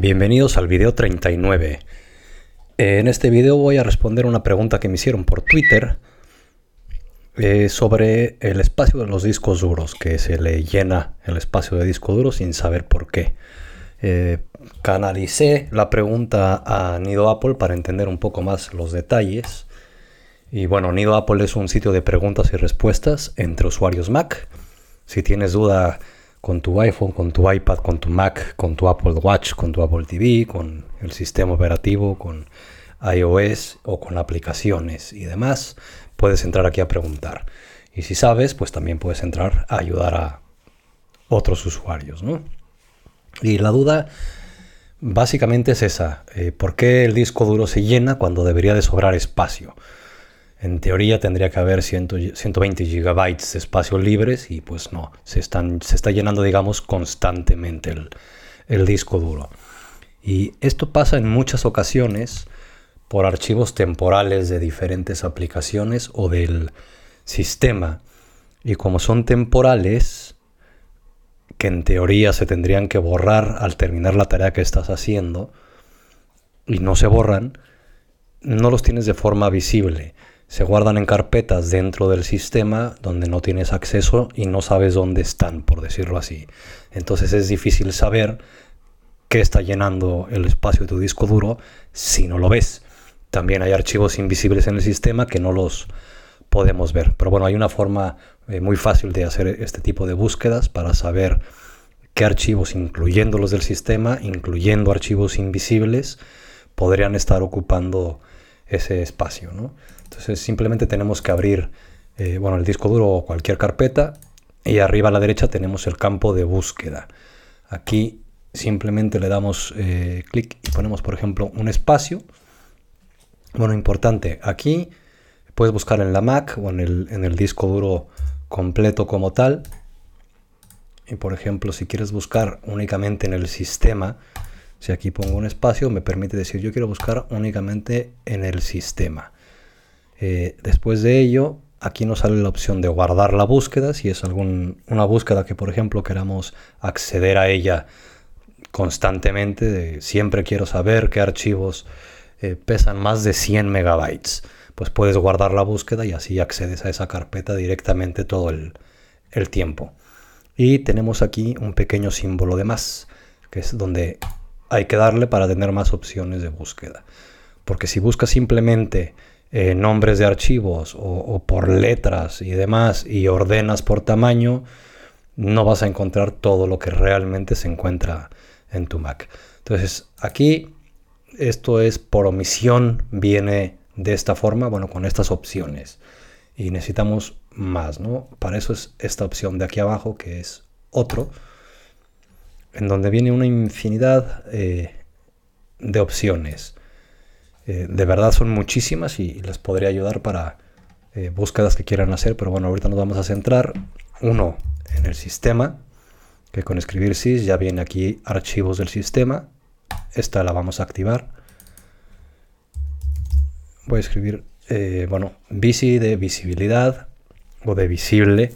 Bienvenidos al video 39. En este video voy a responder una pregunta que me hicieron por Twitter eh, sobre el espacio de los discos duros, que se le llena el espacio de disco duro sin saber por qué. Eh, canalicé la pregunta a Nido Apple para entender un poco más los detalles. Y bueno, Nido Apple es un sitio de preguntas y respuestas entre usuarios Mac. Si tienes duda con tu iPhone, con tu iPad, con tu Mac, con tu Apple Watch, con tu Apple TV, con el sistema operativo, con iOS o con aplicaciones y demás, puedes entrar aquí a preguntar. Y si sabes, pues también puedes entrar a ayudar a otros usuarios, ¿no? Y la duda básicamente es esa, eh, ¿por qué el disco duro se llena cuando debería de sobrar espacio? En teoría tendría que haber 120 gigabytes de espacio libres y pues no, se, están, se está llenando digamos constantemente el, el disco duro. Y esto pasa en muchas ocasiones por archivos temporales de diferentes aplicaciones o del sistema. Y como son temporales, que en teoría se tendrían que borrar al terminar la tarea que estás haciendo, y no se borran, no los tienes de forma visible se guardan en carpetas dentro del sistema donde no tienes acceso y no sabes dónde están, por decirlo así. Entonces es difícil saber qué está llenando el espacio de tu disco duro si no lo ves. También hay archivos invisibles en el sistema que no los podemos ver. Pero bueno, hay una forma eh, muy fácil de hacer este tipo de búsquedas para saber qué archivos, incluyendo los del sistema, incluyendo archivos invisibles, podrían estar ocupando ese espacio. ¿no? Entonces simplemente tenemos que abrir eh, bueno, el disco duro o cualquier carpeta y arriba a la derecha tenemos el campo de búsqueda. Aquí simplemente le damos eh, clic y ponemos por ejemplo un espacio. Bueno, importante, aquí puedes buscar en la Mac o en el, en el disco duro completo como tal. Y por ejemplo, si quieres buscar únicamente en el sistema, si aquí pongo un espacio, me permite decir yo quiero buscar únicamente en el sistema. Eh, después de ello, aquí nos sale la opción de guardar la búsqueda, si es una búsqueda que por ejemplo queramos acceder a ella constantemente, siempre quiero saber qué archivos eh, pesan más de 100 megabytes, pues puedes guardar la búsqueda y así accedes a esa carpeta directamente todo el, el tiempo. Y tenemos aquí un pequeño símbolo de más, que es donde hay que darle para tener más opciones de búsqueda. Porque si buscas simplemente eh, nombres de archivos o, por letras y demás y ordenas por tamaño, no vas a encontrar todo lo que realmente se encuentra en tu Mac. Entonces aquí esto es por omisión, viene de esta forma, bueno, con estas opciones. Y necesitamos más, ¿no? Para eso es esta opción de aquí abajo que es otro en donde viene una infinidad eh, de opciones. Eh, de verdad son muchísimas y les podría ayudar para eh, búsquedas que quieran hacer, pero bueno, ahorita nos vamos a centrar, uno, en el sistema, que con escribir sys ya viene aquí archivos del sistema, esta la vamos a activar. Voy a escribir, bueno, visi de visibilidad o de visible,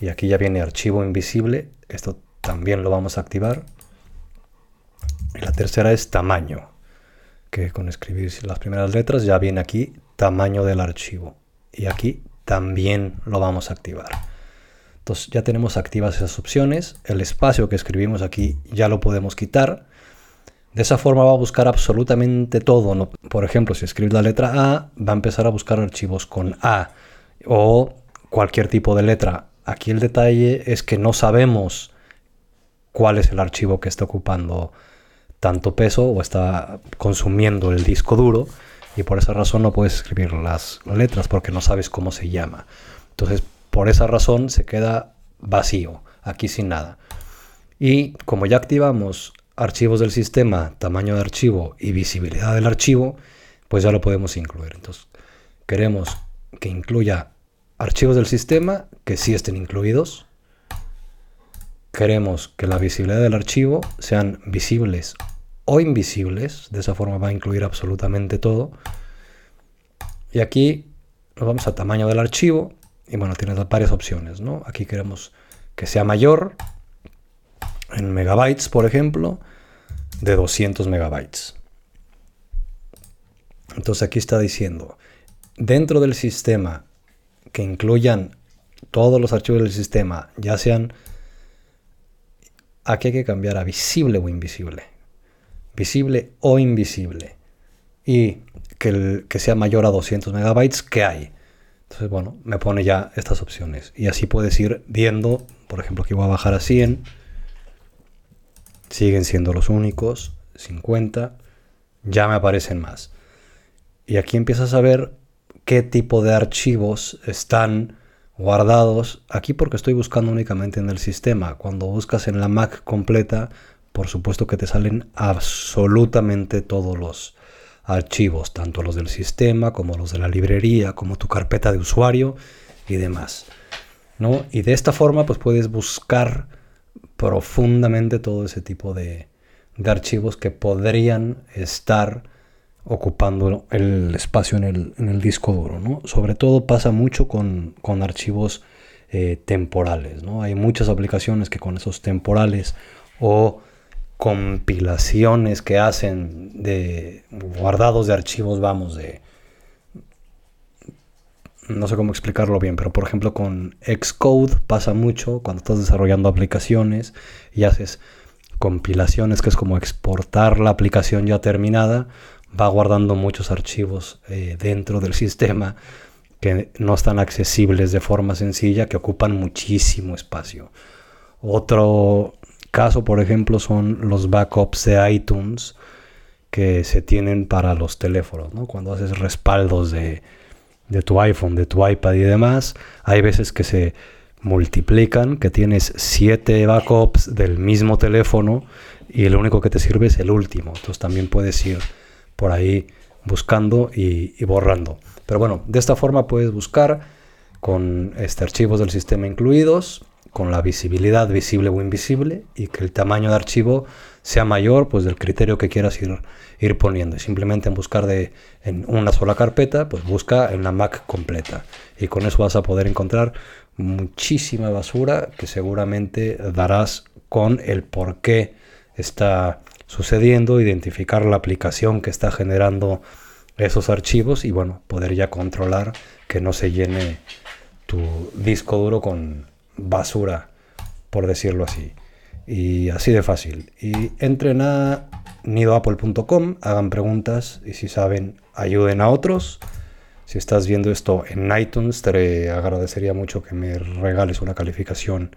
y aquí ya viene archivo invisible, esto también lo vamos a activar. Y la tercera es tamaño, que con escribir las primeras letras ya viene aquí tamaño del archivo. Y aquí también lo vamos a activar. Entonces ya tenemos activas esas opciones. El espacio que escribimos aquí ya lo podemos quitar. De esa forma va a buscar absolutamente todo. Por ejemplo, si escribes la letra A, va a empezar a buscar archivos con A o cualquier tipo de letra. Aquí el detalle es que no sabemos cuál es el archivo que está ocupando tanto peso o está consumiendo el disco duro y por esa razón no puedes escribir las letras porque no sabes cómo se llama. Entonces, por esa razón se queda vacío, aquí sin nada. Y como ya activamos archivos del sistema, tamaño de archivo y visibilidad del archivo, pues ya lo podemos incluir. Entonces, queremos que incluya archivos del sistema que sí estén incluidos, queremos que la visibilidad del archivo sean visibles o invisibles. De esa forma va a incluir absolutamente todo. Y aquí nos vamos a tamaño del archivo. Y bueno, tiene varias opciones. ¿no? Aquí queremos que sea mayor. En megabytes, por ejemplo. de 200 megabytes. Entonces aquí está diciendo, dentro del sistema que incluyan todos los archivos del sistema, ya sean, aquí hay que cambiar a visible o invisible. Visible o invisible. Y que, que sea mayor a 200 megabytes, ¿qué hay? Entonces, bueno, me pone ya estas opciones. Y así puedes ir viendo, por ejemplo, que voy a bajar a 100. Siguen siendo los únicos, 50. Ya me aparecen más. Y aquí empiezas a ver qué tipo de archivos están guardados aquí porque estoy buscando únicamente en el sistema. Cuando buscas en la Mac completa, por supuesto que te salen absolutamente todos los archivos, tanto los del sistema como los de la librería, como tu carpeta de usuario y demás. ¿no? Y de esta forma pues puedes buscar profundamente todo ese tipo de, de archivos que podrían estar ocupando el espacio en el, disco duro. ¿no? Sobre todo pasa mucho con, archivos eh, temporales. ¿no? Hay muchas aplicaciones que con esos temporales o compilaciones que hacen de guardados de archivos, vamos, de... No sé cómo explicarlo bien, pero por ejemplo con Xcode pasa mucho cuando estás desarrollando aplicaciones y haces compilaciones, que es como exportar la aplicación ya terminada, va guardando muchos archivos eh, dentro del sistema que no están accesibles de forma sencilla, que ocupan muchísimo espacio. Otro caso, por ejemplo, son los backups de iTunes que se tienen para los teléfonos. Cuando haces respaldos de, de tu iPhone, de tu iPad y demás, hay veces que se multiplican, que tienes siete backups del mismo teléfono y el único que te sirve es el último. Entonces también puedes ir por ahí buscando y, borrando. Pero bueno, de esta forma puedes buscar con este, archivos del sistema incluidos, con la visibilidad visible o invisible y que el tamaño de archivo sea mayor pues del criterio que quieras ir, ir poniendo. simplemente en buscar de, en una sola carpeta, pues busca en la Mac completa. Y con eso vas a poder encontrar muchísima basura que seguramente darás con el por qué está sucediendo, identificar la aplicación que está generando esos archivos y bueno, poder ya controlar que no se llene tu disco duro con basura, por decirlo así. Y así de fácil. Y entren a nidoapple.com, hagan preguntas y si saben, ayuden a otros. Si estás viendo esto en iTunes, te agradecería mucho que me regales una calificación,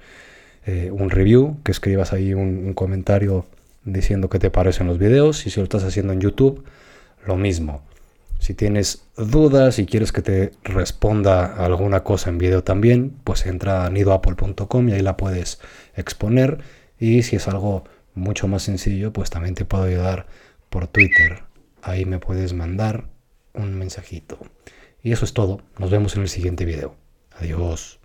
eh, un review, que escribas ahí un comentario diciendo qué te parecen los videos y si lo estás haciendo en YouTube, lo mismo. Si tienes dudas y quieres que te responda alguna cosa en video también, pues entra a nidoapple.com y ahí la puedes exponer. Y si es algo mucho más sencillo, pues también te puedo ayudar por Twitter. Ahí me puedes mandar un mensajito. Y eso es todo. Nos vemos en el siguiente video. Adiós.